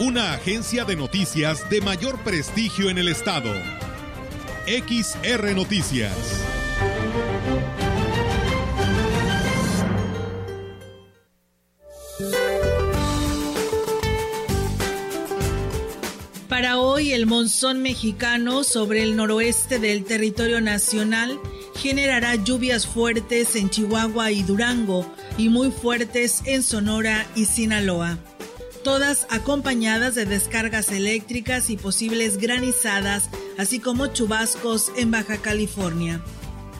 Una agencia de noticias de mayor prestigio en el estado. XR Noticias. Para hoy, el monzón mexicano sobre el noroeste del territorio nacional generará lluvias fuertes en Chihuahua y Durango y muy fuertes en Sonora y Sinaloa, todas acompañadas de descargas eléctricas y posibles granizadas, así como chubascos en Baja California.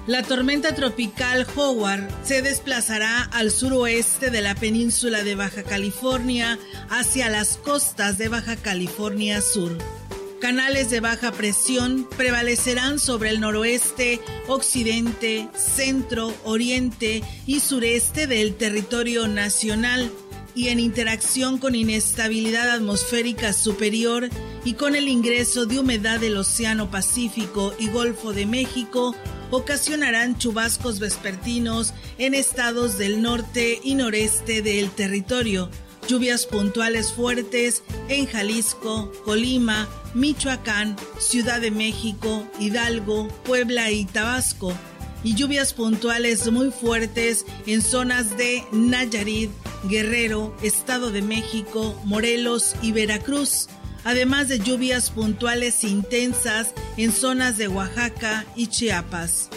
La tormenta tropical Howard se desplazará al suroeste de la península de Baja California hacia las costas de Baja California Sur. Canales de baja presión prevalecerán sobre el noroeste, occidente, centro, oriente y sureste del territorio nacional y en interacción con inestabilidad atmosférica superior y con el ingreso de humedad del Océano Pacífico y Golfo de México, ocasionarán chubascos vespertinos en estados del norte y noreste del territorio, lluvias puntuales fuertes en Jalisco, Colima, Michoacán, Ciudad de México, Hidalgo, Puebla y Tabasco, y lluvias puntuales muy fuertes en zonas de Nayarit, Guerrero, Estado de México, Morelos y Veracruz además de lluvias puntuales intensas en zonas de Oaxaca y Chiapas.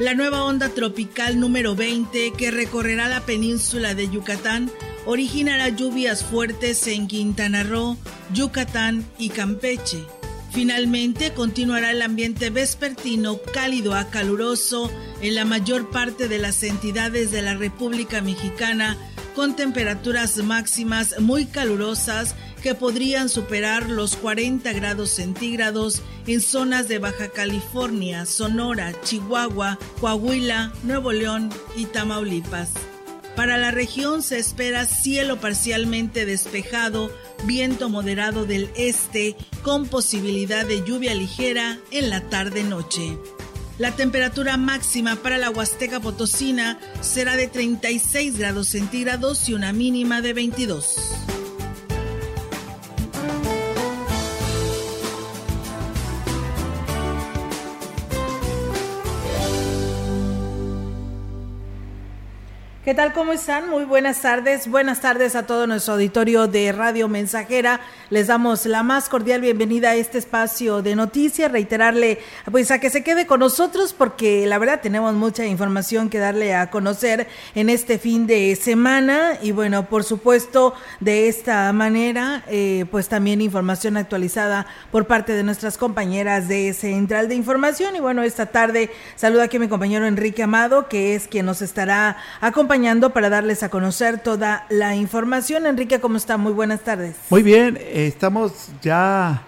La nueva onda tropical número 20 que recorrerá la península de Yucatán originará lluvias fuertes en Quintana Roo, Yucatán y Campeche. Finalmente continuará el ambiente vespertino cálido a caluroso en la mayor parte de las entidades de la República Mexicana con temperaturas máximas muy calurosas que podrían superar los 40 grados centígrados en zonas de Baja California, Sonora, Chihuahua, Coahuila, Nuevo León y Tamaulipas. Para la región se espera cielo parcialmente despejado, viento moderado del este con posibilidad de lluvia ligera en la tarde-noche. La temperatura máxima para la Huasteca Potosina será de 36 grados centígrados y una mínima de 22. ¿Qué tal? ¿Cómo están? Muy buenas tardes. Buenas tardes a todo nuestro auditorio de Radio Mensajera. Les damos la más cordial bienvenida a este espacio de noticias. Reiterarle, pues, a que se quede con nosotros porque la verdad tenemos mucha información que darle a conocer en este fin de semana. Y bueno, por supuesto, de esta manera, eh, pues también información actualizada por parte de nuestras compañeras de Central de Información. Y bueno, esta tarde saludo aquí a mi compañero Enrique Amado, que es quien nos estará acompañando para darles a conocer toda la información. Enrique, ¿cómo está? Muy buenas tardes. Muy bien, estamos ya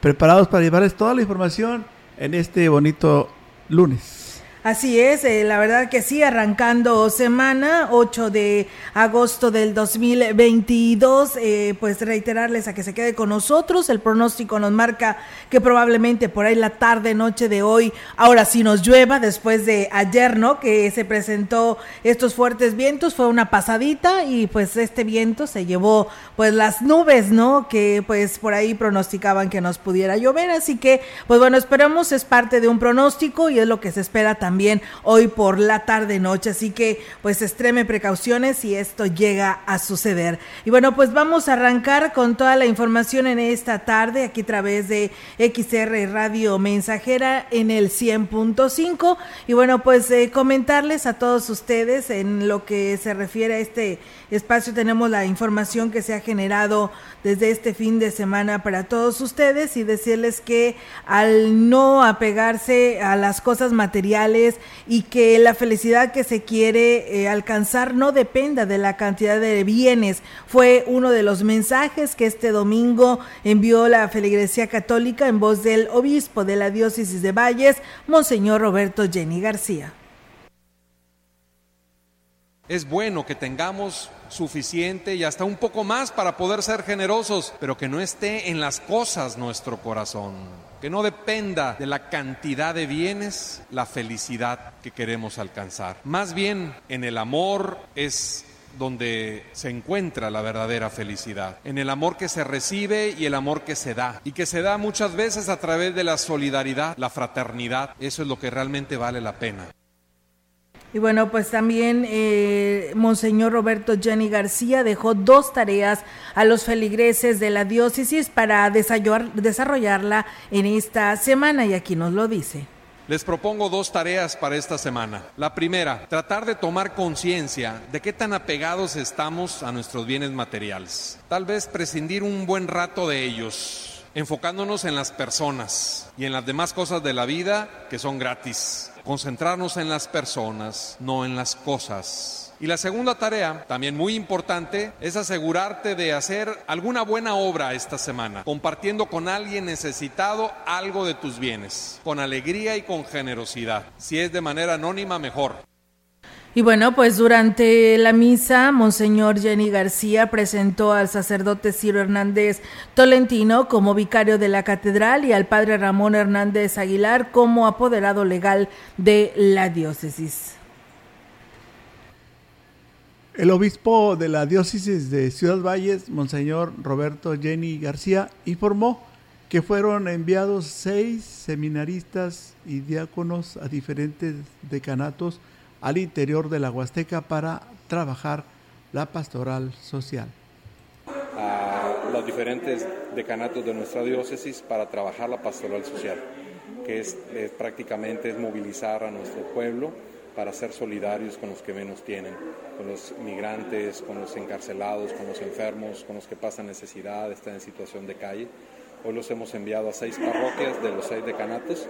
preparados para llevarles toda la información en este bonito lunes. Así es, eh, la verdad que sí, arrancando semana 8 de agosto del 2022, eh, pues reiterarles a que se quede con nosotros, el pronóstico nos marca que probablemente por ahí la tarde, noche de hoy, ahora sí nos llueva, después de ayer, ¿no? Que se presentó estos fuertes vientos, fue una pasadita y pues este viento se llevó pues las nubes, ¿no? Que pues por ahí pronosticaban que nos pudiera llover, así que pues bueno, esperamos, es parte de un pronóstico y es lo que se espera también también hoy por la tarde noche. Así que pues extreme precauciones si esto llega a suceder. Y bueno, pues vamos a arrancar con toda la información en esta tarde aquí a través de XR Radio Mensajera en el 100.5. Y bueno, pues eh, comentarles a todos ustedes en lo que se refiere a este espacio tenemos la información que se ha generado desde este fin de semana para todos ustedes y decirles que al no apegarse a las cosas materiales y que la felicidad que se quiere eh, alcanzar no dependa de la cantidad de bienes. Fue uno de los mensajes que este domingo envió la feligresía católica en voz del obispo de la diócesis de Valles, Monseñor Roberto Jenny García. Es bueno que tengamos suficiente y hasta un poco más para poder ser generosos, pero que no esté en las cosas nuestro corazón, que no dependa de la cantidad de bienes la felicidad que queremos alcanzar. Más bien en el amor es donde se encuentra la verdadera felicidad, en el amor que se recibe y el amor que se da, y que se da muchas veces a través de la solidaridad, la fraternidad, eso es lo que realmente vale la pena. Y bueno, pues también eh, Monseñor Roberto Jenny García dejó dos tareas a los feligreses de la diócesis para desarrollarla en esta semana y aquí nos lo dice. Les propongo dos tareas para esta semana. La primera, tratar de tomar conciencia de qué tan apegados estamos a nuestros bienes materiales. Tal vez prescindir un buen rato de ellos, enfocándonos en las personas y en las demás cosas de la vida que son gratis concentrarnos en las personas, no en las cosas. Y la segunda tarea, también muy importante, es asegurarte de hacer alguna buena obra esta semana, compartiendo con alguien necesitado algo de tus bienes, con alegría y con generosidad. Si es de manera anónima, mejor. Y bueno, pues durante la misa, Monseñor Jenny García presentó al sacerdote Ciro Hernández Tolentino como vicario de la catedral y al padre Ramón Hernández Aguilar como apoderado legal de la diócesis. El obispo de la diócesis de Ciudad Valles, Monseñor Roberto Jenny García, informó que fueron enviados seis seminaristas y diáconos a diferentes decanatos al interior de la Huasteca para trabajar la pastoral social. A los diferentes decanatos de nuestra diócesis para trabajar la pastoral social, que es, prácticamente es movilizar a nuestro pueblo para ser solidarios con los que menos tienen, con los migrantes, con los encarcelados, con los enfermos, con los que pasan necesidad, están en situación de calle. Hoy los hemos enviado a seis parroquias de los seis decanatos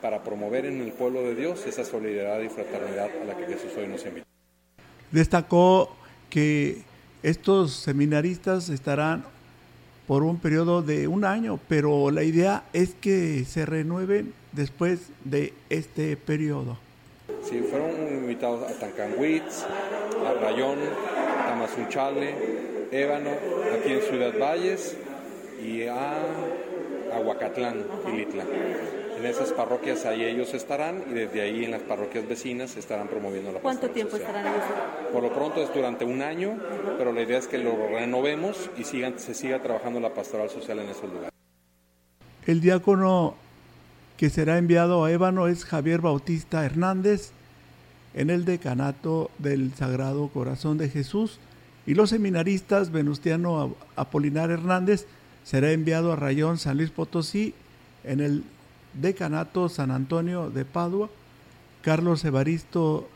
para promover en el pueblo de Dios esa solidaridad y fraternidad a la que Jesús hoy nos invita. Destacó que estos seminaristas estarán por un periodo de un año, pero la idea es que se renueven después de este periodo. Sí, fueron invitados a Tancanwitz, a Rayón, Tamazunchale, Ébano, aquí en Ciudad Valles y a Aguacatlán, Ilitla. En esas parroquias ahí ellos estarán y desde ahí en las parroquias vecinas estarán promoviendo la ¿Cuánto tiempo estarán ellos? Por lo pronto es durante un año, pero la idea es que lo renovemos y sigan, se siga trabajando la pastoral social en esos lugares. El diácono que será enviado a Ébano es Javier Bautista Hernández en el decanato del Sagrado Corazón de Jesús y los seminaristas Venustiano Apolinar Hernández será enviado a Rayón San Luis Potosí en el Decanato San Antonio de Padua. Carlos Evaristo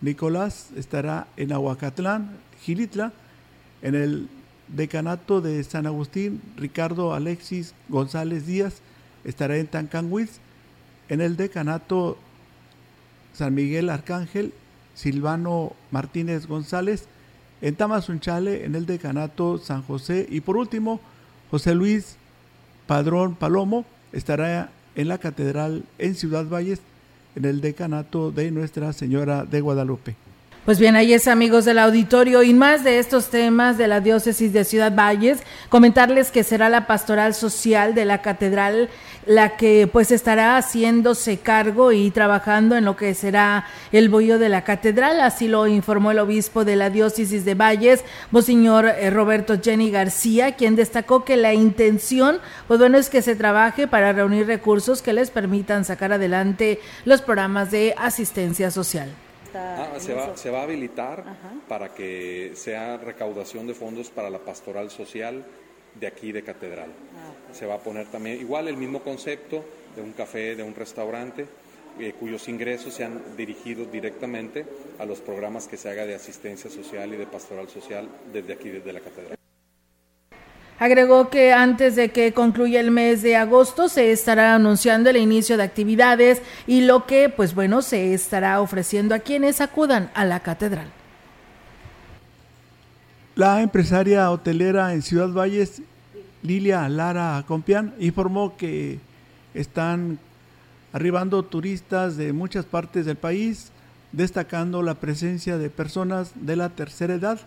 Nicolás estará en Aguacatlán, Gilitla. En el Decanato de San Agustín, Ricardo Alexis González Díaz estará en Tancanwitz. En el Decanato San Miguel Arcángel, Silvano Martínez González. En Tamazunchale, en el Decanato San José. Y por último, José Luis Padrón Palomo estará en la Catedral en Ciudad Valles, en el decanato de Nuestra Señora de Guadalupe. Pues bien, ahí es amigos del auditorio y más de estos temas de la diócesis de Ciudad Valles, comentarles que será la pastoral social de la catedral la que pues estará haciéndose cargo y trabajando en lo que será el bollo de la catedral, así lo informó el obispo de la diócesis de Valles, Monseñor eh, Roberto Jenny García, quien destacó que la intención, pues bueno, es que se trabaje para reunir recursos que les permitan sacar adelante los programas de asistencia social. Ah, se, va, se va a habilitar para que sea recaudación de fondos para la pastoral social de aquí de Catedral. Ah, se va a poner también igual el mismo concepto de un café, de un restaurante, eh, cuyos ingresos sean dirigidos directamente a los programas que se haga de asistencia social y de pastoral social desde aquí, desde la Catedral. Agregó que antes de que concluya el mes de agosto se estará anunciando el inicio de actividades y lo que, pues bueno, se estará ofreciendo a quienes acudan a la catedral. La empresaria hotelera en Ciudad Valles, Lilia Lara Compián, informó que están arribando turistas de muchas partes del país, destacando la presencia de personas de la tercera edad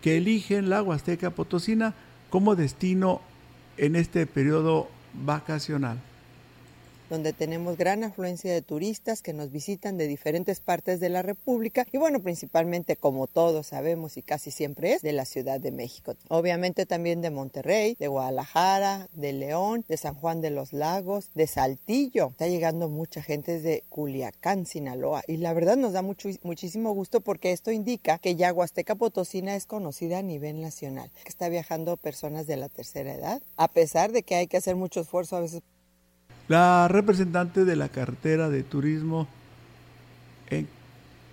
que eligen la Huasteca Potosina como destino en este periodo vacacional donde tenemos gran afluencia de turistas que nos visitan de diferentes partes de la República y bueno, principalmente como todos sabemos y casi siempre es de la Ciudad de México. Obviamente también de Monterrey, de Guadalajara, de León, de San Juan de los Lagos, de Saltillo. Está llegando mucha gente desde Culiacán, Sinaloa y la verdad nos da mucho, muchísimo gusto porque esto indica que ya Huasteca Potosina es conocida a nivel nacional, que está viajando personas de la tercera edad, a pesar de que hay que hacer mucho esfuerzo a veces la representante de la cartera de turismo en,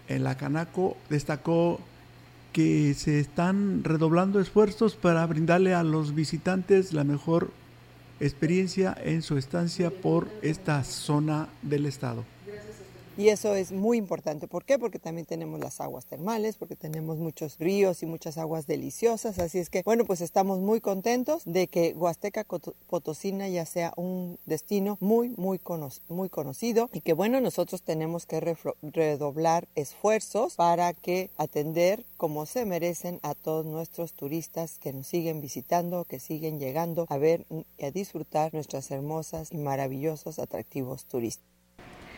la Canaco destacó que se están redoblando esfuerzos para brindarle a los visitantes la mejor experiencia en su estancia por esta zona del estado. Y eso es muy importante. ¿Por qué? Porque también tenemos las aguas termales, porque tenemos muchos ríos y muchas aguas deliciosas. Así es que, bueno, pues estamos muy contentos de que Huasteca Potosina ya sea un destino muy, muy, muy conocido y que, bueno, nosotros tenemos que redoblar esfuerzos para que atender como se merecen a todos nuestros turistas que nos siguen visitando, que siguen llegando a ver y a disfrutar nuestras hermosas y maravillosos atractivos turísticos.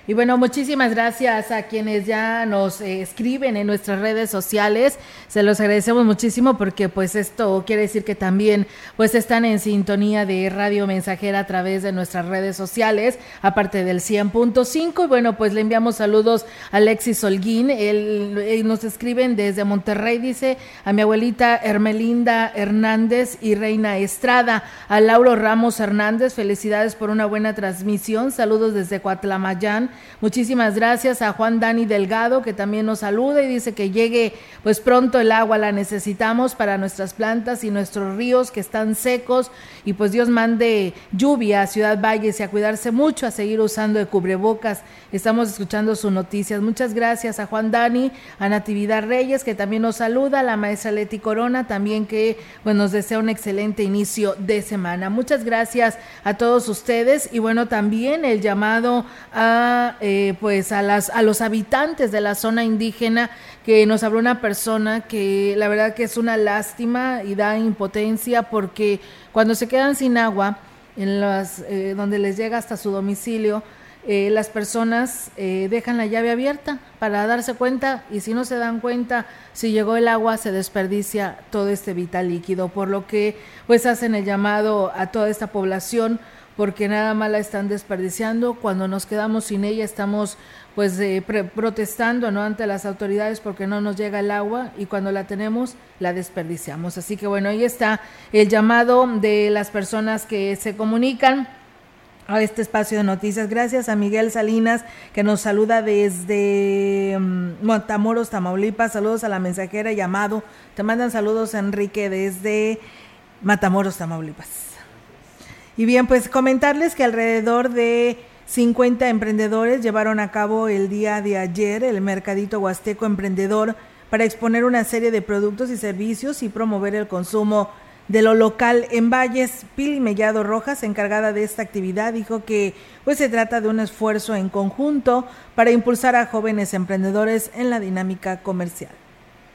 Y bueno, muchísimas gracias a quienes ya nos eh, escriben en nuestras redes sociales. Se los agradecemos muchísimo porque pues esto quiere decir que también pues están en sintonía de Radio Mensajera a través de nuestras redes sociales, aparte del 100.5. Y bueno, pues le enviamos saludos a Alexis Holguín. Él, eh, nos escriben desde Monterrey, dice a mi abuelita Hermelinda Hernández y Reina Estrada, a Lauro Ramos Hernández, felicidades por una buena transmisión. Saludos desde Coatlamayán Muchísimas gracias a Juan Dani Delgado, que también nos saluda y dice que llegue pues pronto el agua, la necesitamos para nuestras plantas y nuestros ríos que están secos y pues Dios mande lluvia a Ciudad Valles y a cuidarse mucho, a seguir usando de cubrebocas. Estamos escuchando sus noticias. Muchas gracias a Juan Dani, a Natividad Reyes, que también nos saluda, a la maestra Leti Corona, también que pues, nos desea un excelente inicio de semana. Muchas gracias a todos ustedes y bueno, también el llamado a eh, pues a, las, a los habitantes de la zona indígena que nos habló una persona que la verdad que es una lástima y da impotencia porque cuando se quedan sin agua, en las, eh, donde les llega hasta su domicilio, eh, las personas dejan la llave abierta para darse cuenta y si no se dan cuenta, si llegó el agua, se desperdicia todo este vital líquido, por lo que pues hacen el llamado a toda esta población porque nada más la están desperdiciando. Cuando nos quedamos sin ella estamos pues eh, protestando no ante las autoridades porque no nos llega el agua y cuando la tenemos la desperdiciamos. Así que bueno, ahí está el llamado de las personas que se comunican a este espacio de noticias. Gracias a Miguel Salinas que nos saluda desde mm, Montamoros, Tamaulipas. Saludos a la mensajera llamado. Te mandan saludos Enrique desde Matamoros, Tamaulipas. Y bien, pues comentarles que alrededor de 50 emprendedores llevaron a cabo el día de ayer el Mercadito Huasteco Emprendedor para exponer una serie de productos y servicios y promover el consumo de lo local en Valles. Pili Mellado Rojas, encargada de esta actividad, dijo que pues se trata de un esfuerzo en conjunto para impulsar a jóvenes emprendedores en la dinámica comercial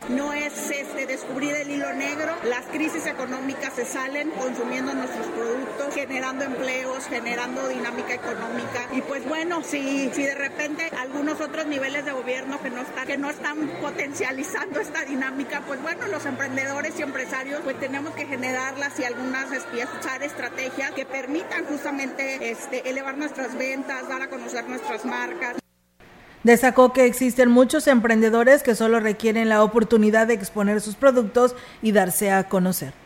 no es este descubrir el hilo negro, las crisis económicas se salen consumiendo nuestros productos, generando empleos, generando dinámica económica y pues bueno, si, si de repente algunos otros niveles de gobierno que no están, que no están potencializando esta dinámica, pues bueno, los emprendedores y empresarios pues tenemos que generarlas y algunas usar estrategias que permitan justamente este, elevar nuestras ventas, dar a conocer nuestras marcas. Destacó que existen muchos emprendedores que solo requieren la oportunidad de exponer sus productos y darse a conocer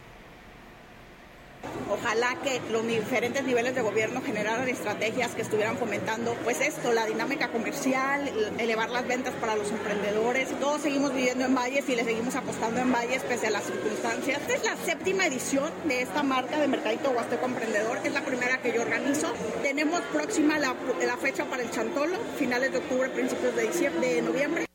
ojalá que los diferentes niveles de gobierno generaran estrategias que estuvieran fomentando pues esto, la dinámica comercial, elevar las ventas para los emprendedores. Todos seguimos viviendo en Valles y le seguimos apostando en Valles pese a las circunstancias. Esta es la séptima edición de esta marca de Mercadito Huasteco Emprendedor, es la primera que yo organizo. Tenemos próxima la, la fecha para el Chantolo, finales de octubre, principios de, diciembre, de noviembre.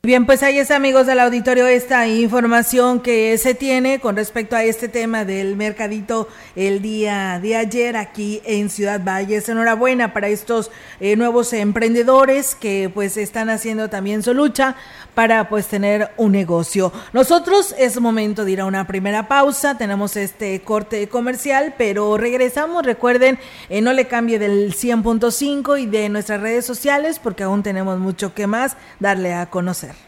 Bien, pues ahí es amigos del auditorio esta información que se tiene con respecto a este tema del mercadito el día de ayer aquí en Ciudad Valles. Enhorabuena para estos eh, nuevos emprendedores que pues están haciendo también su lucha para pues tener un negocio. Nosotros es momento de ir a una primera pausa, tenemos este corte comercial, pero regresamos, recuerden, eh, no le cambie del 100.5 y de nuestras redes sociales porque aún tenemos mucho que más darle a conocer.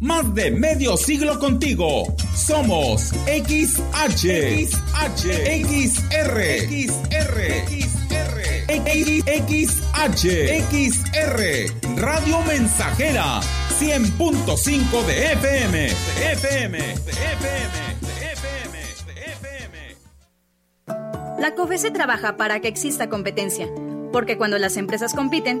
Más de medio siglo contigo. Somos XH, XH, XR, XR, XR, XH, XR, Radio Mensajera, 100.5 de FM, de FM, de FM. La COFESE trabaja para que exista competencia, porque cuando las empresas compiten,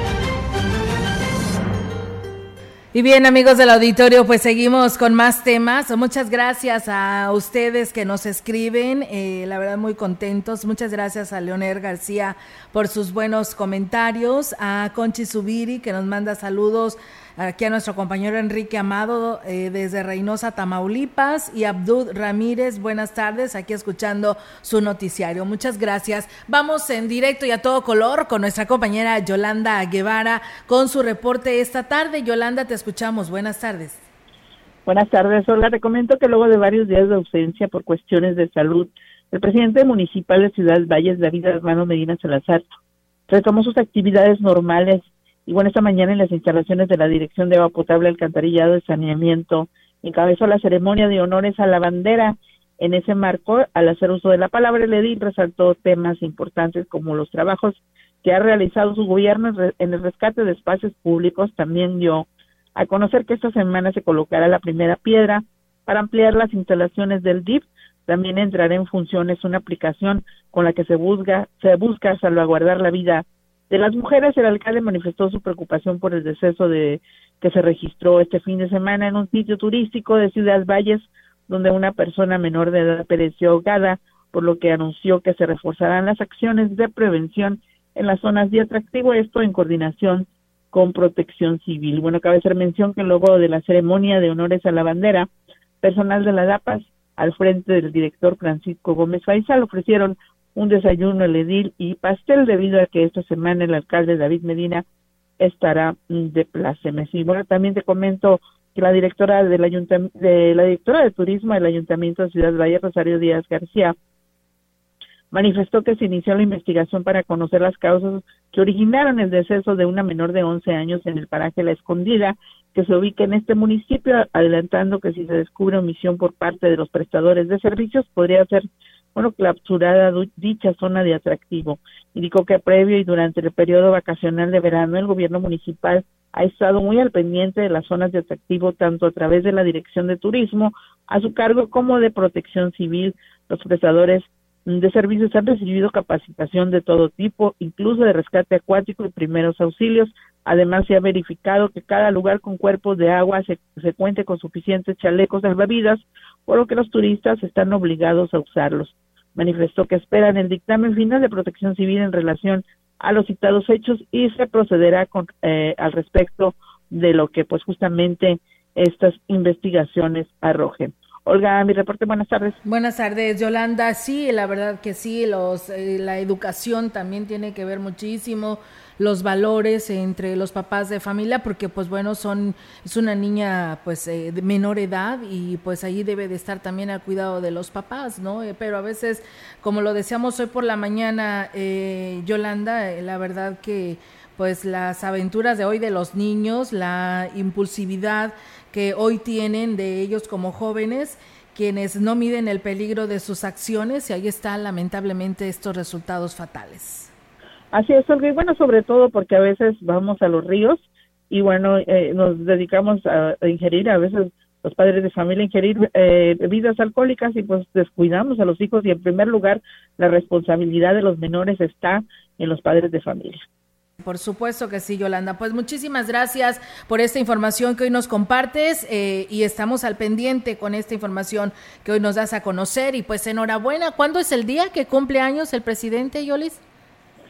Y bien, amigos del auditorio, pues seguimos con más temas. Muchas gracias a ustedes que nos escriben, eh, la verdad muy contentos. Muchas gracias a Leonel García por sus buenos comentarios, a Conchi Subiri que nos manda saludos aquí a nuestro compañero Enrique Amado eh, desde Reynosa, Tamaulipas, y Abdud Ramírez, buenas tardes, aquí escuchando su noticiario. Muchas gracias. Vamos en directo y a todo color con nuestra compañera Yolanda Guevara con su reporte esta tarde. Yolanda, te escuchamos. Buenas tardes. Buenas tardes, Olga. Te que luego de varios días de ausencia por cuestiones de salud, el presidente municipal de Ciudad Valles, David Hermano Medina Salazar, retomó sus actividades normales y bueno, esta mañana en las instalaciones de la Dirección de Agua Potable, Alcantarillado y Saneamiento, encabezó la ceremonia de honores a la bandera. En ese marco, al hacer uso de la palabra, el resaltó temas importantes como los trabajos que ha realizado su gobierno en el rescate de espacios públicos. También dio a conocer que esta semana se colocará la primera piedra para ampliar las instalaciones del DIF. También entrará en funciones una aplicación con la que se busca, se busca salvaguardar la vida de las mujeres, el alcalde manifestó su preocupación por el deceso de que se registró este fin de semana en un sitio turístico de Ciudad Valles, donde una persona menor de edad pereció ahogada, por lo que anunció que se reforzarán las acciones de prevención en las zonas de atractivo, esto en coordinación con protección civil. Bueno, cabe hacer mención que luego de la ceremonia de honores a la bandera, personal de la DAPAS, al frente del director Francisco Gómez Faisal, ofrecieron un desayuno el edil y pastel debido a que esta semana el alcalde David Medina estará de plácemes. Y bueno, también te comento que la directora del ayuntamiento, de la directora de turismo del Ayuntamiento de Ciudad Valle, Rosario Díaz García, manifestó que se inició la investigación para conocer las causas que originaron el deceso de una menor de 11 años en el paraje La Escondida, que se ubica en este municipio, adelantando que si se descubre omisión por parte de los prestadores de servicios, podría ser bueno, clausurada dicha zona de atractivo. Indicó que previo y durante el periodo vacacional de verano, el gobierno municipal ha estado muy al pendiente de las zonas de atractivo, tanto a través de la Dirección de Turismo a su cargo como de Protección Civil. Los prestadores de servicios han recibido capacitación de todo tipo, incluso de rescate acuático y primeros auxilios. Además, se ha verificado que cada lugar con cuerpos de agua se, se cuente con suficientes chalecos salvavidas, por lo que los turistas están obligados a usarlos. Manifestó que esperan el dictamen final de protección civil en relación a los citados hechos y se procederá con, eh, al respecto de lo que pues justamente estas investigaciones arrojen. Olga, mi reporte, buenas tardes. Buenas tardes, Yolanda. Sí, la verdad que sí, los, eh, la educación también tiene que ver muchísimo los valores entre los papás de familia porque pues bueno son es una niña pues eh, de menor edad y pues ahí debe de estar también al cuidado de los papás no eh, pero a veces como lo decíamos hoy por la mañana eh, Yolanda la verdad que pues las aventuras de hoy de los niños la impulsividad que hoy tienen de ellos como jóvenes quienes no miden el peligro de sus acciones y ahí están lamentablemente estos resultados fatales. Así es, Olga, y bueno, sobre todo porque a veces vamos a los ríos y bueno, eh, nos dedicamos a, ingerir, a veces los padres de familia ingerir eh, bebidas alcohólicas y pues descuidamos a los hijos y en primer lugar la responsabilidad de los menores está en los padres de familia. Por supuesto que sí, Yolanda. Pues muchísimas gracias por esta información que hoy nos compartes eh, y estamos al pendiente con esta información que hoy nos das a conocer y pues enhorabuena. ¿Cuándo es el día que cumple años el presidente, Yolis?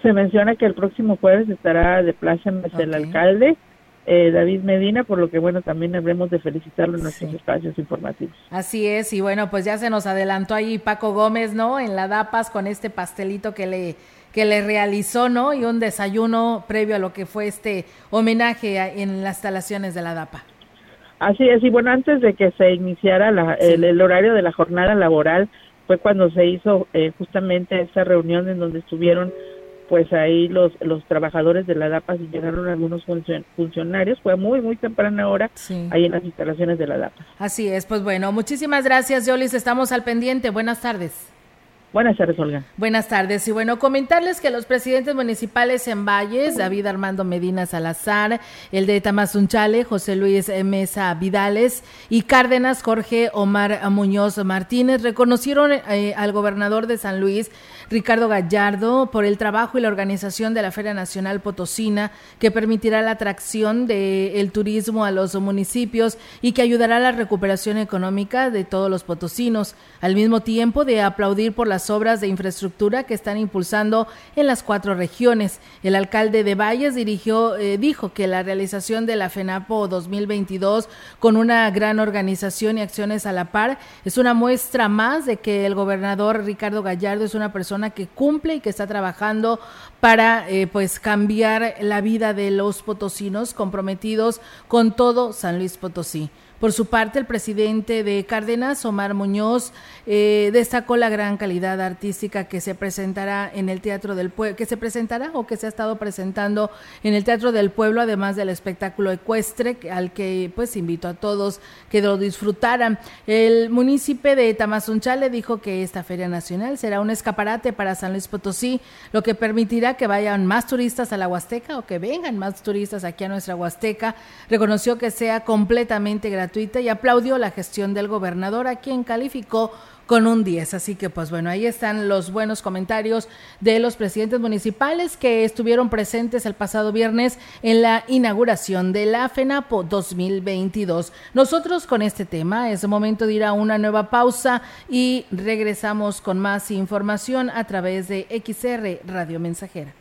Se menciona que el próximo jueves estará de plaza en el alcalde. Eh, David Medina, por lo que bueno, también habremos de felicitarlo en nuestros espacios informativos. Así es, y bueno, pues ya se nos adelantó ahí Paco Gómez, ¿no? En la DAPAS con este pastelito que le que le realizó, ¿no? Y un desayuno previo a lo que fue este homenaje en las instalaciones de la DAPA. Así es, y bueno, antes de que se iniciara el, horario de la jornada laboral, fue cuando se hizo eh, justamente esa reunión en donde estuvieron pues ahí los, los trabajadores de la DAPA y llegaron algunos funcionarios, fue muy, muy temprana hora ahí en las instalaciones de la DAPA. Así es, pues bueno, muchísimas gracias, Yolis, estamos al pendiente, buenas tardes. Buenas tardes, Olga. Buenas tardes. Y bueno, comentarles que los presidentes municipales en Valles, David Armando Medina Salazar, el de Tamazunchale, José Luis Mesa Vidales y Cárdenas, Jorge Omar Muñoz Martínez, reconocieron eh, al gobernador de San Luis, Ricardo Gallardo por el trabajo y la organización de la Feria Nacional Potosina, que permitirá la atracción del turismo a los municipios y que ayudará a la recuperación económica de todos los potosinos, al mismo tiempo de aplaudir por las obras de infraestructura que están impulsando en las cuatro regiones. El alcalde de Valles dirigió, eh, dijo que la realización de la FENAPO 2022 con una gran organización y acciones a la par es una muestra más de que el gobernador Ricardo Gallardo es una persona que cumple y que está trabajando para eh, pues cambiar la vida de los potosinos comprometidos con todo San Luis Potosí. Por su parte, el presidente de Cárdenas, Omar Muñoz, eh, destacó la gran calidad artística que se presentará en el Teatro del Pueblo, que se presentará o que se ha estado presentando en el Teatro del Pueblo, además del espectáculo ecuestre, al que pues invito a todos que lo disfrutaran. El municipio de Tamazunchale dijo que esta Feria Nacional será un escaparate para San Luis Potosí, lo que permitirá que vayan más turistas a la Huasteca o que vengan más turistas aquí a nuestra Huasteca. Reconoció que sea completamente gratuito y aplaudió la gestión del gobernador, a quien calificó con un 10. Así que pues bueno, ahí están los buenos comentarios de los presidentes municipales que estuvieron presentes el pasado viernes en la inauguración de la FENAPO 2022. Nosotros con este tema es momento de ir a una nueva pausa y regresamos con más información a través de XR Radio Mensajera.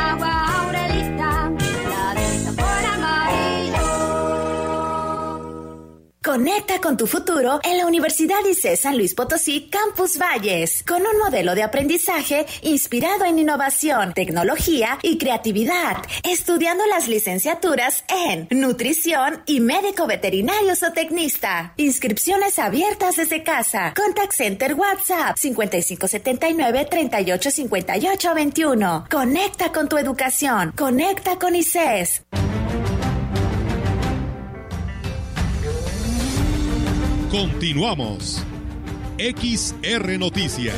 Conecta con tu futuro en la Universidad ICE San Luis Potosí Campus Valles, con un modelo de aprendizaje inspirado en innovación, tecnología y creatividad, estudiando las licenciaturas en nutrición y médico veterinario zootecnista. Inscripciones abiertas desde casa. Contact Center WhatsApp 5579 385821. Conecta con tu educación. Conecta con ICES. Continuamos. XR Noticias.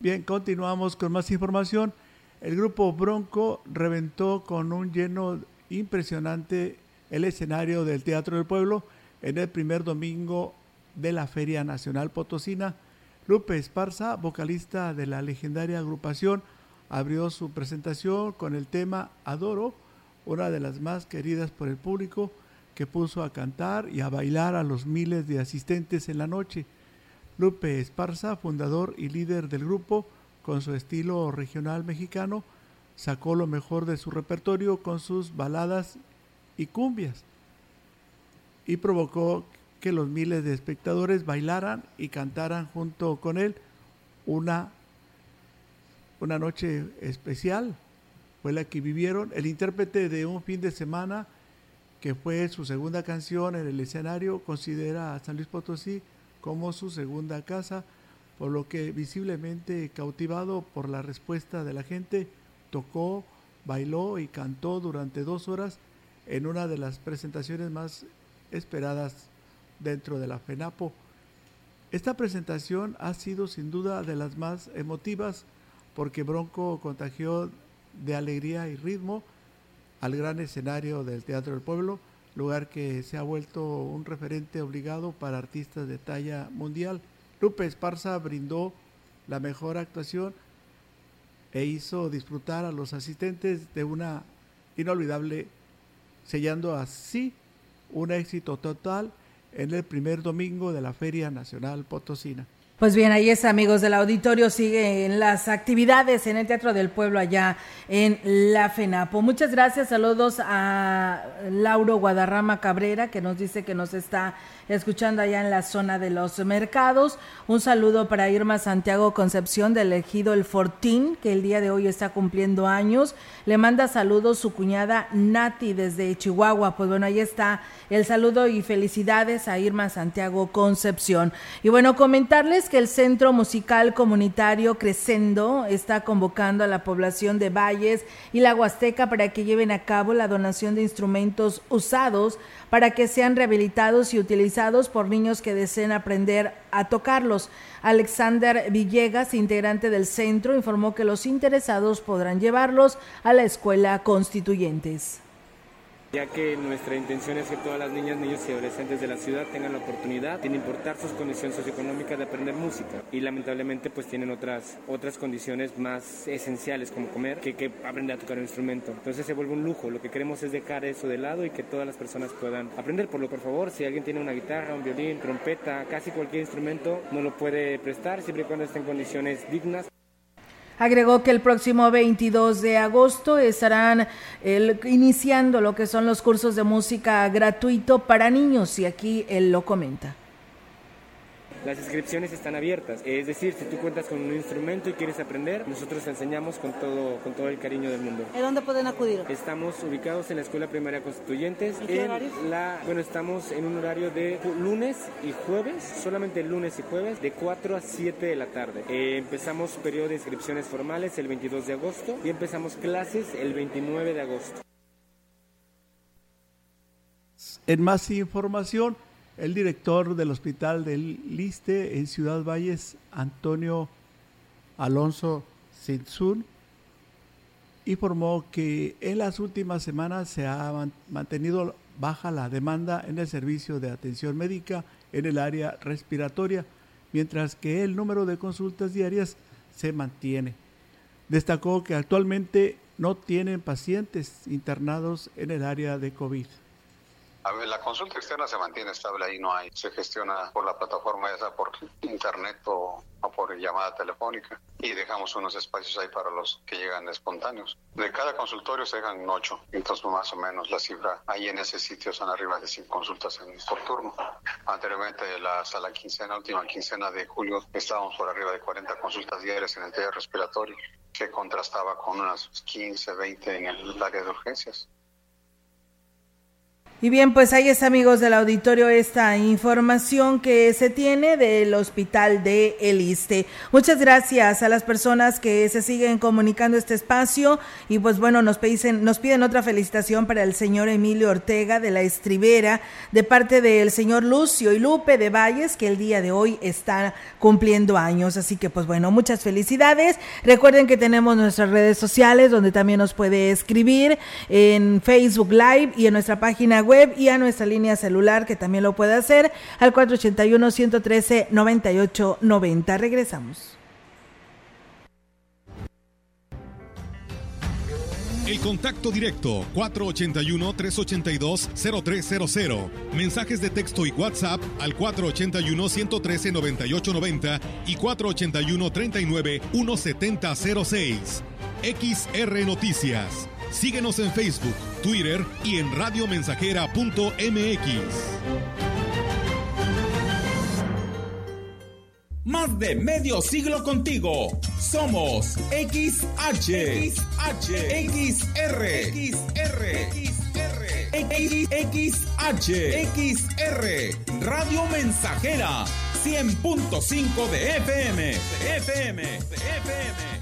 Bien, continuamos con más información. El grupo Bronco reventó con un lleno impresionante el escenario del Teatro del Pueblo en el primer domingo de la Feria Nacional Potosina. Lupe Esparza, vocalista de la legendaria agrupación, abrió su presentación con el tema Adoro, una de las más queridas por el público, que puso a cantar y a bailar a los miles de asistentes en la noche. Lupe Esparza, fundador y líder del grupo, con su estilo regional mexicano, sacó lo mejor de su repertorio con sus baladas y cumbias y provocó que los miles de espectadores bailaran y cantaran junto con él una, una noche especial. Fue la que vivieron el intérprete de un fin de semana que fue su segunda canción en el escenario, considera a San Luis Potosí como su segunda casa, por lo que visiblemente cautivado por la respuesta de la gente, tocó, bailó y cantó durante dos horas en una de las presentaciones más esperadas dentro de la FENAPO. Esta presentación ha sido sin duda de las más emotivas porque Bronco contagió de alegría y ritmo al gran escenario del Teatro del Pueblo, lugar que se ha vuelto un referente obligado para artistas de talla mundial. Lupe Esparza brindó la mejor actuación e hizo disfrutar a los asistentes de una inolvidable, sellando así un éxito total en el primer domingo de la Feria Nacional Potosina. Pues bien, ahí es, amigos del auditorio, siguen las actividades en el Teatro del Pueblo allá en la FENAPO. Muchas gracias, saludos a Lauro Guadarrama Cabrera, que nos dice que nos está escuchando allá en la zona de los mercados. Un saludo para Irma Santiago Concepción del Ejido El Fortín, que el día de hoy está cumpliendo años. Le manda saludos su cuñada Nati desde Chihuahua. Pues bueno, ahí está el saludo y felicidades a Irma Santiago Concepción. Y bueno, comentarles que el Centro Musical Comunitario Crescendo está convocando a la población de Valles y la Huasteca para que lleven a cabo la donación de instrumentos usados para que sean rehabilitados y utilizados por niños que deseen aprender a tocarlos. Alexander Villegas, integrante del centro, informó que los interesados podrán llevarlos a la escuela Constituyentes ya que nuestra intención es que todas las niñas, niños y adolescentes de la ciudad tengan la oportunidad, sin importar sus condiciones socioeconómicas, de aprender música. Y lamentablemente pues tienen otras, otras condiciones más esenciales como comer que, que aprender a tocar un instrumento. Entonces se vuelve un lujo. Lo que queremos es dejar eso de lado y que todas las personas puedan aprender. Por lo por favor, si alguien tiene una guitarra, un violín, trompeta, casi cualquier instrumento, no lo puede prestar siempre y cuando esté en condiciones dignas. Agregó que el próximo 22 de agosto estarán iniciando lo que son los cursos de música gratuito para niños y aquí él lo comenta. Las inscripciones están abiertas, es decir, si tú cuentas con un instrumento y quieres aprender, nosotros te enseñamos con todo, con todo el cariño del mundo. ¿En dónde pueden acudir? Estamos ubicados en la Escuela Primaria Constituyentes. ¿En qué horario? La, bueno, estamos en un horario de lunes y jueves, solamente lunes y jueves, de 4 a 7 de la tarde. Eh, empezamos periodo de inscripciones formales el 22 de agosto y empezamos clases el 29 de agosto. En más información, el director del Hospital del Liste en Ciudad Valles, Antonio Alonso Sinsun, informó que en las últimas semanas se ha mantenido baja la demanda en el servicio de atención médica en el área respiratoria, mientras que el número de consultas diarias se mantiene. Destacó que actualmente no tienen pacientes internados en el área de COVID. A ver, la consulta externa se mantiene estable, ahí no hay. Se gestiona por la plataforma esa, por internet o, por llamada telefónica. Y dejamos unos espacios ahí para los que llegan espontáneos. De cada consultorio se dejan ocho. Entonces, más o menos, la cifra ahí en ese sitio son arriba de 100 consultas en, por turno. Anteriormente, la, la quincena, última quincena de julio, estábamos por arriba de 40 consultas diarias en el tema respiratorio, que contrastaba con unas 15, 20 en el área de urgencias. Y bien, pues ahí es amigos del auditorio esta información que se tiene del hospital de Eliste. Muchas gracias a las personas que se siguen comunicando este espacio y pues bueno, nos piden, nos piden otra felicitación para el señor Emilio Ortega de la Estribera de parte del señor Lucio y Lupe de Valles que el día de hoy están cumpliendo años. Así que pues bueno, muchas felicidades. Recuerden que tenemos nuestras redes sociales donde también nos puede escribir en Facebook Live y en nuestra página web web y a nuestra línea celular que también lo puede hacer al 481-113-9890. Regresamos. El contacto directo 481-382-0300. Mensajes de texto y WhatsApp al 481-113-9890 y 481-39-1706. XR Noticias. Síguenos en Facebook, Twitter y en radiomensajera.mx. Más de medio siglo contigo. Somos XH, XH, XR, XR, XR, XH, XR, Radio Mensajera, 100.5 de FM, de FM, de FM, de FM, de FM.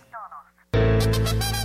Thank you.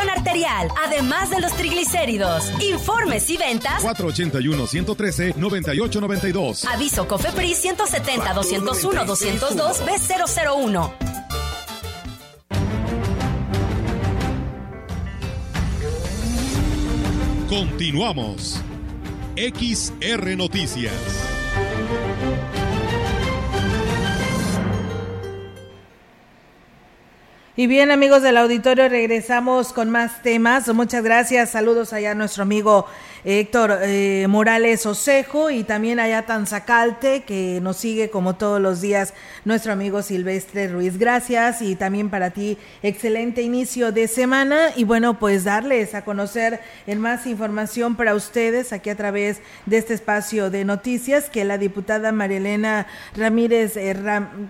arterial, además de los triglicéridos. Informes y ventas 481-113-9892. Aviso COFEPRIS 170-201-202 B001. Continuamos. XR Noticias. Y bien, amigos del auditorio, regresamos con más temas. Muchas gracias. Saludos allá a nuestro amigo Héctor eh, Morales Osejo y también allá Tanzacalte, que nos sigue como todos los días nuestro amigo Silvestre Ruiz. Gracias y también para ti, excelente inicio de semana. Y bueno, pues darles a conocer en más información para ustedes aquí a través de este espacio de noticias que la diputada Marielena Ramírez, eh,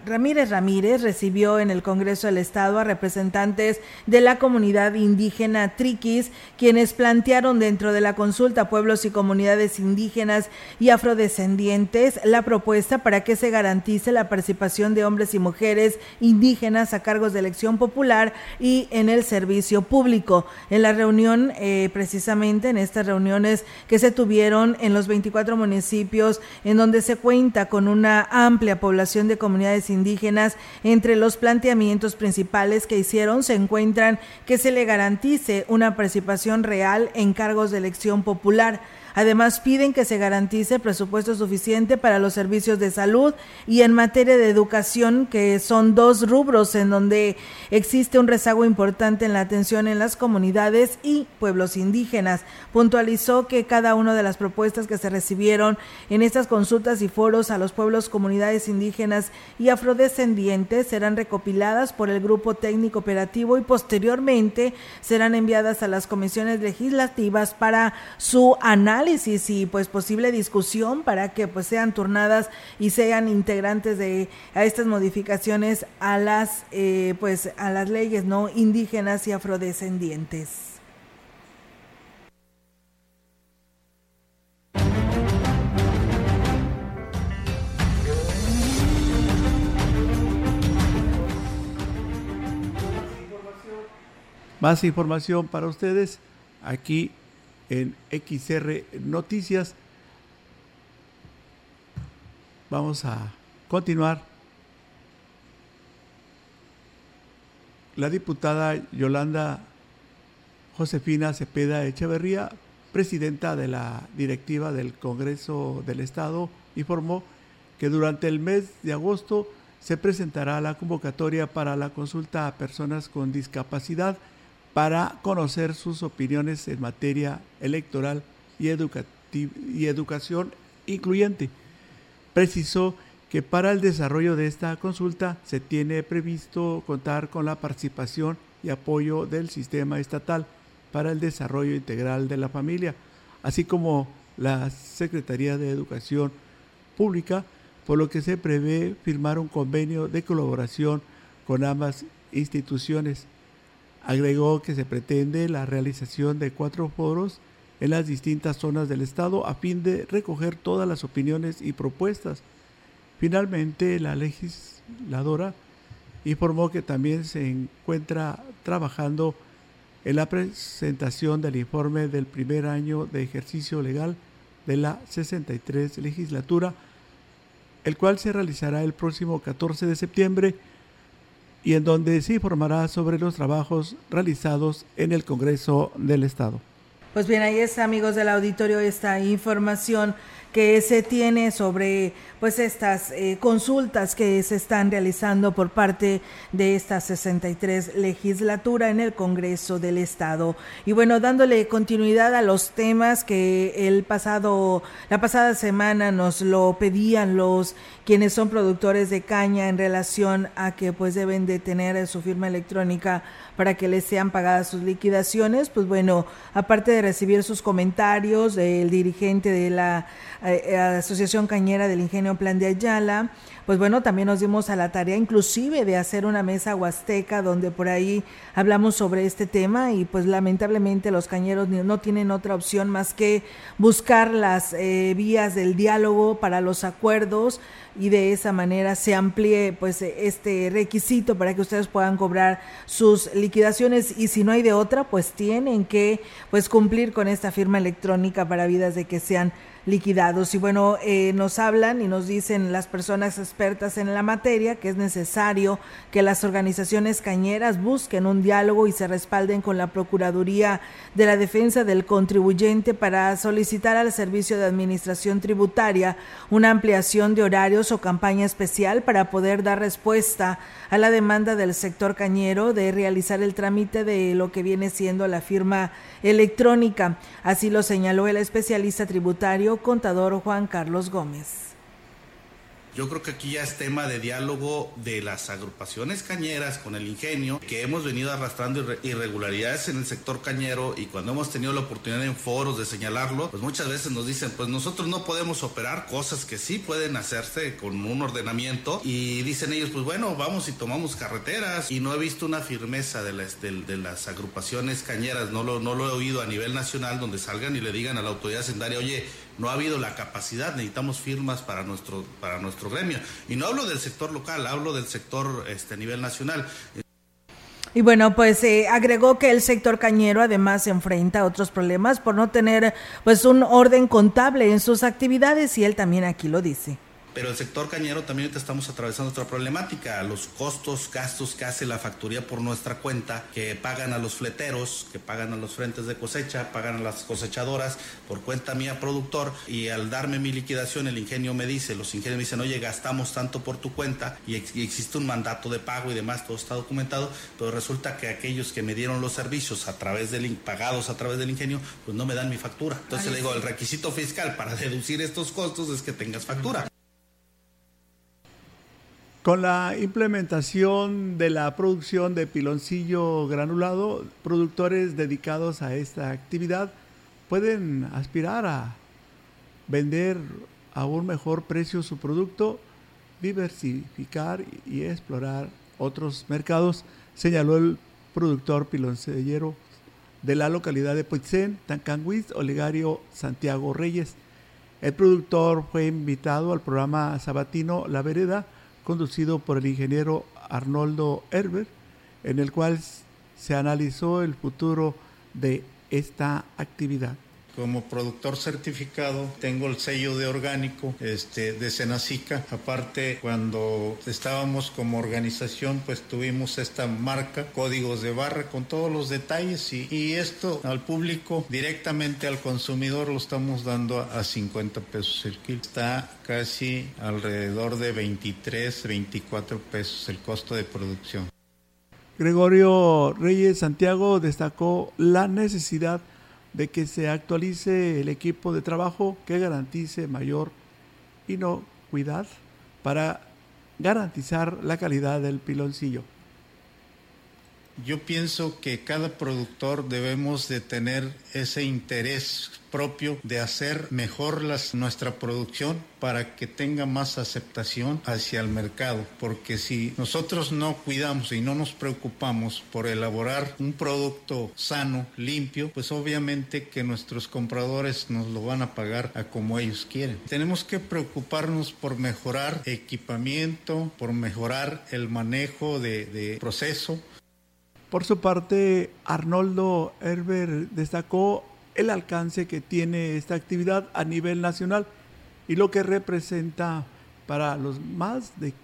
Ramírez Ramírez recibió en el Congreso del Estado a representantes de la comunidad indígena Triquis, quienes plantearon dentro de la consulta pueblos y comunidades indígenas y afrodescendientes la propuesta para que se garantice la participación de hombres y mujeres indígenas a cargos de elección popular y en el servicio público. En la reunión, eh, precisamente en estas reuniones que se tuvieron en los 24 municipios en donde se cuenta con una amplia población de comunidades indígenas, entre los planteamientos principales que hicieron se encuentran que se le garantice una participación real en cargos de elección popular popular Además, piden que se garantice presupuesto suficiente para los servicios de salud y en materia de educación, que son dos rubros en donde existe un rezago importante en la atención en las comunidades y pueblos indígenas. Puntualizó que cada una de las propuestas que se recibieron en estas consultas y foros a los pueblos, comunidades indígenas y afrodescendientes serán recopiladas por el grupo técnico operativo y posteriormente serán enviadas a las comisiones legislativas para su análisis y pues posible discusión para que pues sean turnadas y sean integrantes de a estas modificaciones a las eh, pues a las leyes no indígenas y afrodescendientes. Más información para ustedes aquí en XR Noticias. Vamos a continuar. La diputada Yolanda Josefina Cepeda Echeverría, presidenta de la directiva del Congreso del Estado, informó que durante el mes de agosto se presentará la convocatoria para la consulta a personas con discapacidad para conocer sus opiniones en materia electoral y, y educación incluyente. Precisó que para el desarrollo de esta consulta se tiene previsto contar con la participación y apoyo del sistema estatal para el desarrollo integral de la familia, así como la Secretaría de Educación Pública, por lo que se prevé firmar un convenio de colaboración con ambas instituciones. Agregó que se pretende la realización de cuatro foros en las distintas zonas del Estado a fin de recoger todas las opiniones y propuestas. Finalmente, la legisladora informó que también se encuentra trabajando en la presentación del informe del primer año de ejercicio legal de la 63 legislatura, el cual se realizará el próximo 14 de septiembre y en donde se informará sobre los trabajos realizados en el Congreso del Estado. Pues bien, ahí está, amigos del auditorio, esta información que se tiene sobre pues estas eh, consultas que se están realizando por parte de esta 63 legislatura en el Congreso del Estado. Y bueno, dándole continuidad a los temas que el pasado la pasada semana nos lo pedían los quienes son productores de caña en relación a que pues deben de tener su firma electrónica para que les sean pagadas sus liquidaciones, pues bueno, aparte de recibir sus comentarios del dirigente de la Asociación Cañera del Ingenio Plan de Ayala, pues bueno, también nos dimos a la tarea inclusive de hacer una mesa huasteca donde por ahí hablamos sobre este tema y pues lamentablemente los cañeros no tienen otra opción más que buscar las eh, vías del diálogo para los acuerdos y de esa manera se amplíe pues este requisito para que ustedes puedan cobrar sus liquidaciones y si no hay de otra pues tienen que pues cumplir con esta firma electrónica para vidas de que sean liquidados. Y bueno, eh, nos hablan y nos dicen las personas expertas en la materia que es necesario que las organizaciones cañeras busquen un diálogo y se respalden con la Procuraduría de la Defensa del Contribuyente para solicitar al Servicio de Administración Tributaria una ampliación de horarios o campaña especial para poder dar respuesta a la demanda del sector cañero de realizar el trámite de lo que viene siendo la firma electrónica. Así lo señaló el especialista tributario contador Juan Carlos Gómez. Yo creo que aquí ya es tema de diálogo de las agrupaciones cañeras con el ingenio, que hemos venido arrastrando irregularidades en el sector cañero y cuando hemos tenido la oportunidad en foros de señalarlo, pues muchas veces nos dicen, pues nosotros no podemos operar cosas que sí pueden hacerse con un ordenamiento y dicen ellos, pues bueno, vamos y tomamos carreteras y no he visto una firmeza de las, de, agrupaciones cañeras, no lo, no lo he oído a nivel nacional donde salgan y le digan a la autoridad sendaria, oye, no ha habido la capacidad, necesitamos firmas para nuestro, para nuestro gremio. Y no hablo del sector local, hablo del sector este, a nivel nacional. Y bueno, pues eh, agregó que el sector cañero además se enfrenta a otros problemas por no tener pues un orden contable en sus actividades y él también aquí lo dice. Pero el sector cañero también estamos atravesando otra problemática, los costos, gastos que hace la factoría por nuestra cuenta, que pagan a los fleteros, que pagan a los frentes de cosecha, pagan a las cosechadoras por cuenta mía productor y al darme mi liquidación el ingenio me dice, los ingenios me dicen, oye, gastamos tanto por tu cuenta y, existe un mandato de pago y demás, todo está documentado, pero resulta que aquellos que me dieron los servicios a través del pagados a través del ingenio, pues no me dan mi factura. Entonces le digo, el requisito fiscal para deducir estos costos es que tengas factura. Con la implementación de la producción de piloncillo granulado, productores dedicados a esta actividad pueden aspirar a vender a un mejor precio su producto, diversificar y explorar otros mercados, señaló el productor piloncillero de la localidad de Poitzen, Tancanguis, Olegario Santiago Reyes. El productor fue invitado al programa sabatino La Vereda, conducido por el ingeniero Arnoldo Herber, en el cual se analizó el futuro de esta actividad. Como productor certificado tengo el sello de orgánico este, de Senacica. Aparte, cuando estábamos como organización, pues tuvimos esta marca, códigos de barra con todos los detalles y, esto al público, directamente al consumidor, lo estamos dando a 50 pesos el kilo. Está casi alrededor de 23, 24 pesos el costo de producción. Gregorio Reyes Santiago destacó la necesidad de que se actualice el equipo de trabajo que garantice mayor inocuidad para garantizar la calidad del piloncillo. Yo pienso que cada productor debemos de tener ese interés propio de hacer mejor nuestra producción para que tenga más aceptación hacia el mercado. Porque si nosotros no cuidamos y no nos preocupamos por elaborar un producto sano, limpio, pues obviamente que nuestros compradores nos lo van a pagar a como ellos quieren. Tenemos que preocuparnos por mejorar equipamiento, por mejorar el manejo de proceso por su parte, Arnoldo Herber destacó el alcance que tiene esta actividad a nivel nacional y lo que representa para los más de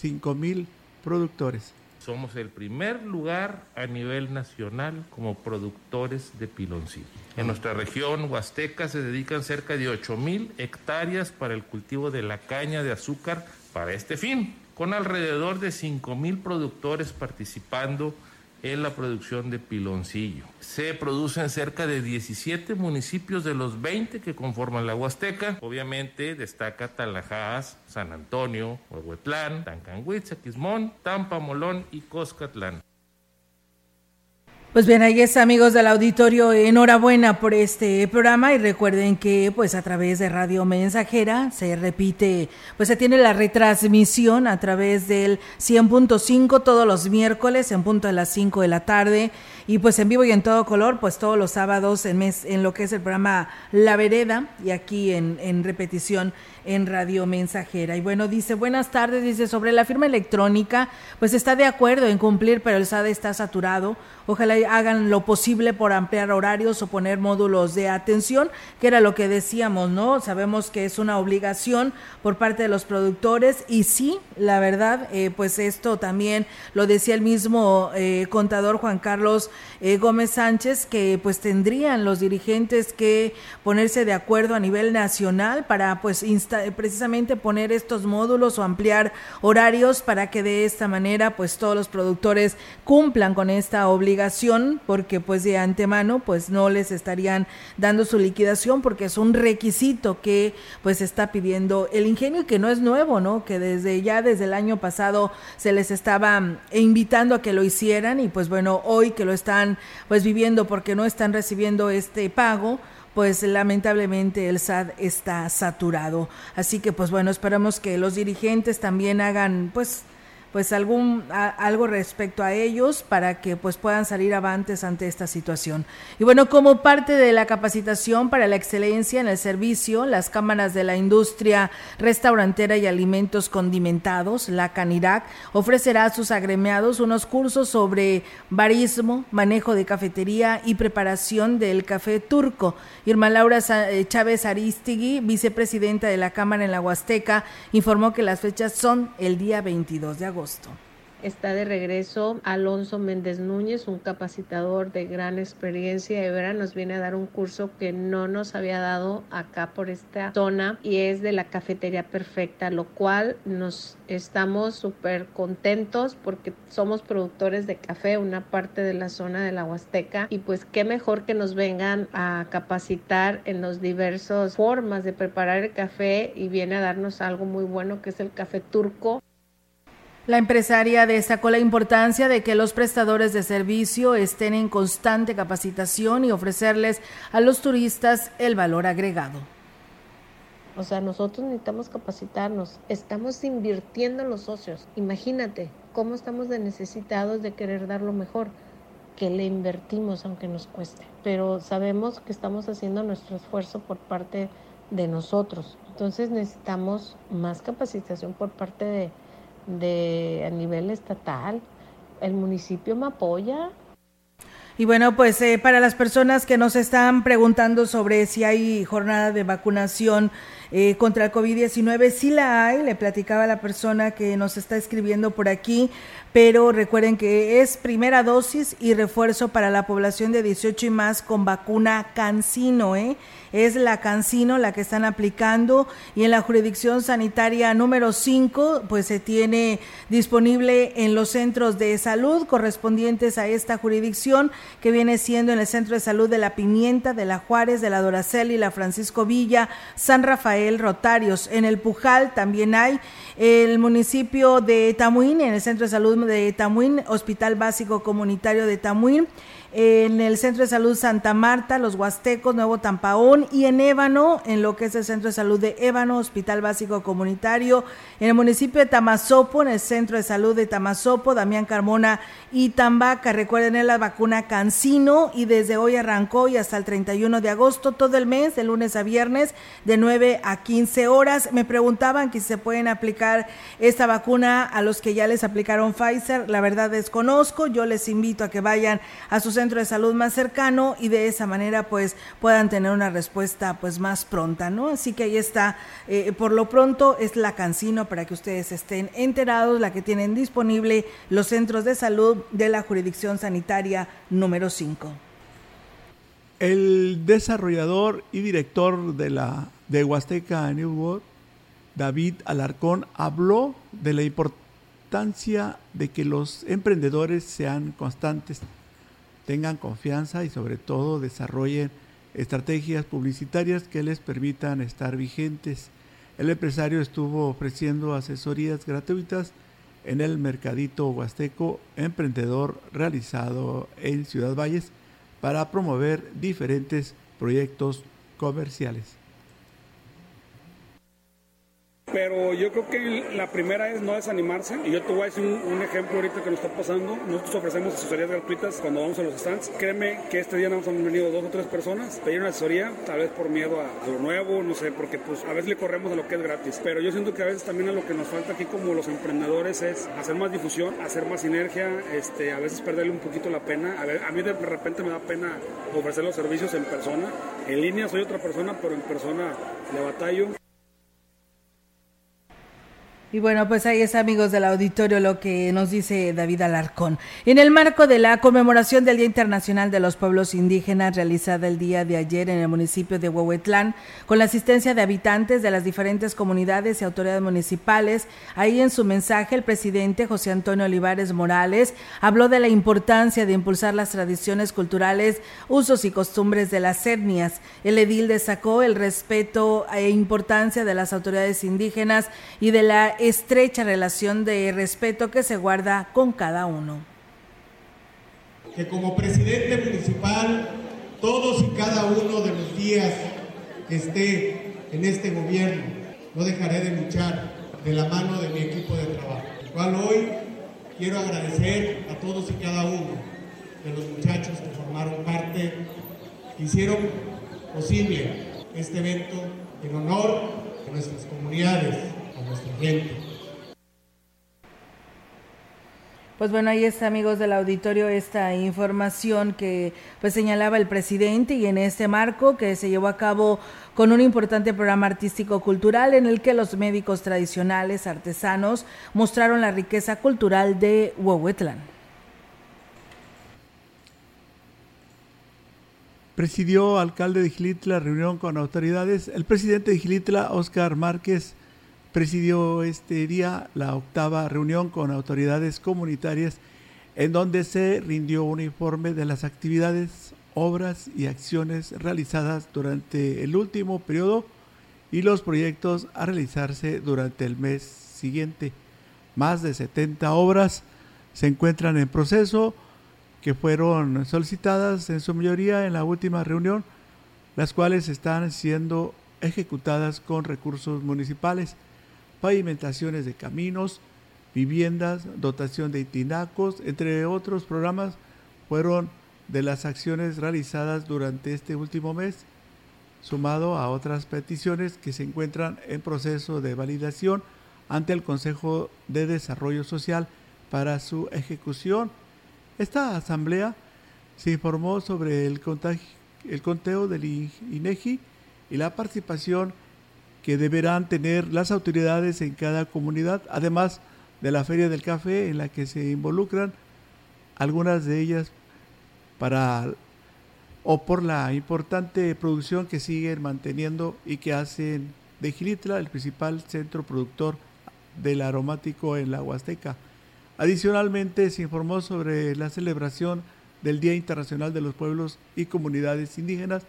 5.000 productores. Somos el primer lugar a nivel nacional como productores de piloncillo. En nuestra región huasteca se dedican cerca de 8.000 hectáreas para el cultivo de la caña de azúcar para este fin, con alrededor de 5.000 productores participando en la producción de piloncillo. Se produce en cerca de 17 municipios de los 20 que conforman la Huasteca. Obviamente destaca Talajas, San Antonio, Huehuetlán, Tancanhuitza, Quismón, Tampa, Molón y Coscatlán. Pues bien, ahí es amigos del auditorio, enhorabuena por este programa y recuerden que pues a través de Radio Mensajera se repite, pues se tiene la retransmisión a través del 100.5 todos los miércoles en punto de las 5 de la tarde y pues en vivo y en todo color, pues todos los sábados en, lo que es el programa La Vereda y aquí en, repetición en Radio Mensajera. Y bueno, dice, buenas tardes, dice, sobre la firma electrónica, pues está de acuerdo en cumplir, pero el SADE está saturado. Ojalá hagan lo posible por ampliar horarios o poner módulos de atención, que era lo que decíamos, ¿no? Sabemos que es una obligación por parte de los productores y sí, la verdad, eh, pues esto también lo decía el mismo eh, contador Juan Carlos eh, Gómez Sánchez, que pues tendrían los dirigentes que ponerse de acuerdo a nivel nacional para pues precisamente poner estos módulos o ampliar horarios para que de esta manera pues todos los productores cumplan con esta obligación porque pues de antemano pues no les estarían dando su liquidación porque es un requisito que pues está pidiendo el ingenio y que no es nuevo, ¿no? Que desde ya desde el año pasado se les estaba invitando a que lo hicieran y pues bueno, hoy que lo están pues viviendo porque no están recibiendo este pago, pues lamentablemente el SAT está saturado. Así que pues bueno, esperamos que los dirigentes también hagan pues pues algún algo respecto a ellos para que pues puedan salir avantes ante esta situación. Y bueno, como parte de la capacitación para la excelencia en el servicio, las cámaras de la industria restaurantera y alimentos condimentados, la CANIRAC, ofrecerá a sus agremiados unos cursos sobre barismo, manejo de cafetería y preparación del café turco. Irma Laura eh, Chávez Aristigui, vicepresidenta de la Cámara en la Huasteca, informó que las fechas son el día 22 de agosto. Está de regreso Alonso Méndez Núñez, un capacitador de gran experiencia y vera nos viene a dar un curso que no nos había dado acá por esta zona y es de la cafetería perfecta, lo cual nos estamos súper contentos porque somos productores de café, una parte de la zona de la Huasteca y pues qué mejor que nos vengan a capacitar en los diversos formas de preparar el café y viene a darnos algo muy bueno que es el café turco la empresaria destacó la importancia de que los prestadores de servicio estén en constante capacitación y ofrecerles a los turistas el valor agregado. O sea, nosotros necesitamos capacitarnos, estamos invirtiendo en los socios. Imagínate cómo estamos de necesitados de querer dar lo mejor, que le invertimos aunque nos cueste. Pero sabemos que estamos haciendo nuestro esfuerzo por parte de nosotros. Entonces necesitamos más capacitación por parte de, de a nivel estatal. El municipio me apoya. Y bueno, pues eh, para las personas que nos están preguntando sobre si hay jornada de vacunación eh, contra el COVID-19. Sí la hay, le platicaba la persona que nos está escribiendo por aquí, pero recuerden que es primera dosis y refuerzo para la población de 18 y más con vacuna Cancino, ¿eh? es la Cancino la que están aplicando y en la jurisdicción sanitaria número 5 pues se tiene disponible en los centros de salud correspondientes a esta jurisdicción que viene siendo en el Centro de Salud de la Pimienta, de la Juárez, de la Doracel y la Francisco Villa, San Rafael, Rotarios. En el Pujal también hay el municipio de Tamuín, en el Centro de Salud de Tamuín, Hospital Básico Comunitario de Tamuín en el Centro de Salud Santa Marta, Los Huastecos, Nuevo Tampaón y en Ébano, en lo que es el Centro de Salud de Ébano, Hospital Básico Comunitario, en el municipio de Tamazopo, en el Centro de Salud de Tamazopo, Damián Carmona y Tambaca. Recuerden la vacuna Cancino y desde hoy arrancó y hasta el 31 de agosto, todo el mes, de lunes a viernes, de 9 a 15 horas. Me preguntaban si se pueden aplicar esta vacuna a los que ya les aplicaron Pfizer. La verdad desconozco, yo les invito a que vayan a sus centro de salud más cercano y de esa manera pues puedan tener una respuesta pues más pronta, ¿no? Así que ahí está, eh, por lo pronto es la Cancino para que ustedes estén enterados, la que tienen disponible los centros de salud de la jurisdicción sanitaria número 5. El desarrollador y director de la de Huasteca New World, David Alarcón, habló de la importancia de que los emprendedores sean constantes tengan confianza y sobre todo desarrollen estrategias publicitarias que les permitan estar vigentes. El empresario estuvo ofreciendo asesorías gratuitas en el Mercadito Huasteco Emprendedor realizado en Ciudad Valles para promover diferentes proyectos comerciales. Pero yo creo que la primera es no desanimarse. Y yo te voy a decir un, ejemplo ahorita que nos está pasando. Nosotros ofrecemos asesorías gratuitas cuando vamos a los stands. Créeme que este día nos han venido dos o tres personas pedir una asesoría, tal vez por miedo a lo nuevo, no sé, porque pues a veces le corremos a lo que es gratis. Pero yo siento que a veces también a lo que nos falta aquí como los emprendedores es hacer más difusión, hacer más sinergia, este, a veces perderle un poquito la pena. A, ver, a mí de repente me da pena ofrecer los servicios en persona. En línea soy otra persona, pero en persona le batallo. Y bueno, pues ahí es amigos del auditorio lo que nos dice David Alarcón. En el marco de la conmemoración del Día Internacional de los Pueblos Indígenas realizada el día de ayer en el municipio de Huehuetlán, con la asistencia de habitantes de las diferentes comunidades y autoridades municipales, ahí en su mensaje el presidente José Antonio Olivares Morales habló de la importancia de impulsar las tradiciones culturales, usos y costumbres de las etnias. El edil destacó el respeto e importancia de las autoridades indígenas y de la estrecha relación de respeto que se guarda con cada uno. Que como presidente municipal, todos y cada uno de los días que esté en este gobierno, no dejaré de luchar de la mano de mi equipo de trabajo, el cual hoy quiero agradecer a todos y cada uno de los muchachos que formaron parte, que hicieron posible este evento en honor de nuestras comunidades, nuestra gente. Pues bueno, ahí está, amigos del auditorio, esta información que pues señalaba el presidente y en este marco que se llevó a cabo con un importante programa artístico-cultural en el que los médicos tradicionales, artesanos, mostraron la riqueza cultural de Huehuetlán. Presidió alcalde de Gilitla reunión con autoridades. El presidente de Gilitla, Oscar Márquez, presidió este día la octava reunión con autoridades comunitarias en donde se rindió un informe de las actividades, obras y acciones realizadas durante el último periodo y los proyectos a realizarse durante el mes siguiente. Más de 70 obras se encuentran en proceso que fueron solicitadas en su mayoría en la última reunión, las cuales están siendo ejecutadas con recursos municipales pavimentaciones de caminos, viviendas, dotación de tinacos, entre otros programas, fueron de las acciones realizadas durante este último mes, sumado a otras peticiones que se encuentran en proceso de validación ante el Consejo de Desarrollo Social para su ejecución. Esta asamblea se informó sobre el, el conteo del INEGI y la participación que deberán tener las autoridades en cada comunidad, además de la Feria del Café en la que se involucran algunas de ellas para o por la importante producción que siguen manteniendo y que hacen de Gilitla el principal centro productor del aromático en la Huasteca. Adicionalmente se informó sobre la celebración del Día Internacional de los Pueblos y Comunidades Indígenas,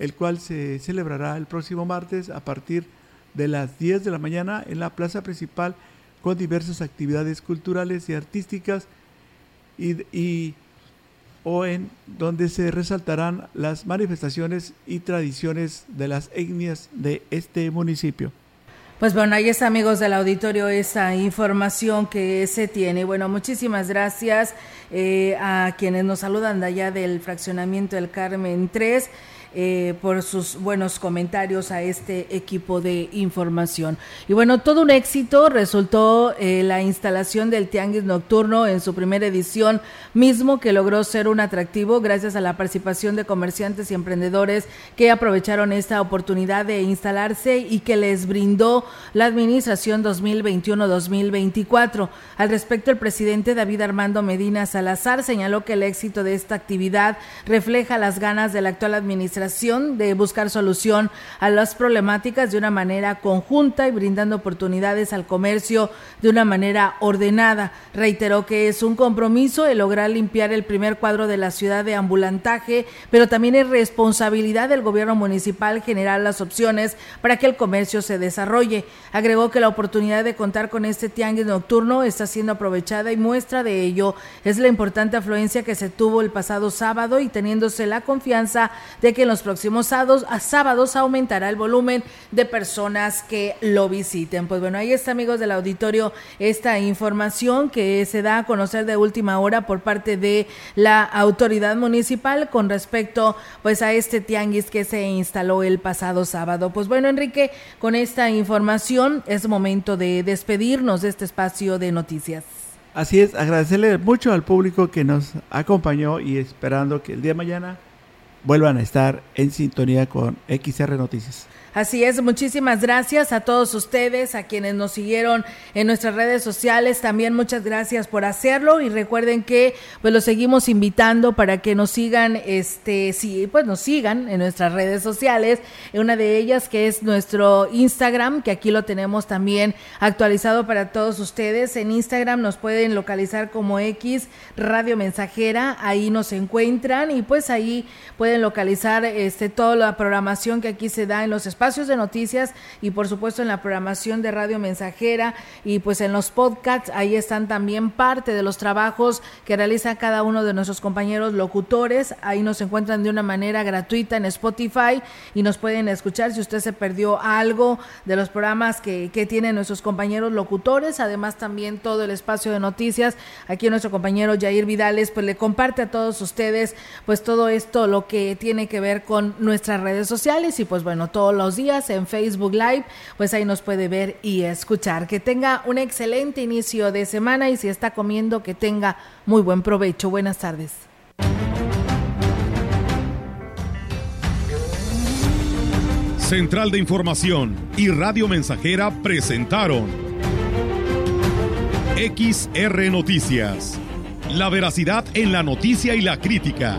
el cual se celebrará el próximo martes a partir de las 10 de la mañana en la plaza principal con diversas actividades culturales y artísticas y, o en donde se resaltarán las manifestaciones y tradiciones de las etnias de este municipio. Pues bueno, ahí está amigos del auditorio esa información que se tiene. Bueno, muchísimas gracias eh, a quienes nos saludan de allá del fraccionamiento del Carmen 3. Eh, por sus buenos comentarios a este equipo de información. Y bueno, todo un éxito resultó eh, la instalación del Tianguis Nocturno en su primera edición, mismo que logró ser un atractivo gracias a la participación de comerciantes y emprendedores que aprovecharon esta oportunidad de instalarse y que les brindó la administración 2021-2024. Al respecto, el presidente David Armando Medina Salazar señaló que el éxito de esta actividad refleja las ganas de la actual administración de buscar solución a las problemáticas de una manera conjunta y brindando oportunidades al comercio de una manera ordenada. Reiteró que es un compromiso el lograr limpiar el primer cuadro de la ciudad de ambulantaje, pero también es responsabilidad del gobierno municipal generar las opciones para que el comercio se desarrolle. Agregó que la oportunidad de contar con este tianguis nocturno está siendo aprovechada y muestra de ello es la importante afluencia que se tuvo el pasado sábado y teniéndose la confianza de que los próximos sábados, a sábados aumentará el volumen de personas que lo visiten. Pues bueno, ahí está amigos del auditorio esta información que se da a conocer de última hora por parte de la autoridad municipal con respecto pues a este tianguis que se instaló el pasado sábado. Pues bueno, Enrique, con esta información es momento de despedirnos de este espacio de noticias. Así es, agradecerle mucho al público que nos acompañó y esperando que el día de mañana vuelvan a estar en sintonía con XR Noticias. Así es, muchísimas gracias a todos ustedes, a quienes nos siguieron en nuestras redes sociales, también muchas gracias por hacerlo y recuerden que pues los seguimos invitando para que nos sigan, este, sí, pues nos sigan en nuestras redes sociales, una de ellas que es nuestro Instagram, que aquí lo tenemos también actualizado para todos ustedes. En Instagram nos pueden localizar como X Radio Mensajera, ahí nos encuentran y pues ahí pueden localizar este toda la programación que aquí se da en los espacios de noticias y por supuesto en la programación de Radio Mensajera y pues en los podcasts, ahí están también parte de los trabajos que realiza cada uno de nuestros compañeros locutores, ahí nos encuentran de una manera gratuita en Spotify y nos pueden escuchar si usted se perdió algo de los programas que, que tienen nuestros compañeros locutores, además también todo el espacio de noticias, aquí nuestro compañero Jair Vidales pues le comparte a todos ustedes pues todo esto, lo tiene que ver con nuestras redes sociales y pues bueno, todos los días en Facebook Live, pues ahí nos puede ver y escuchar. Que tenga un excelente inicio de semana y si está comiendo, que tenga muy buen provecho. Buenas tardes. Central de Información y Radio Mensajera presentaron XR Noticias. La veracidad en la noticia y la crítica.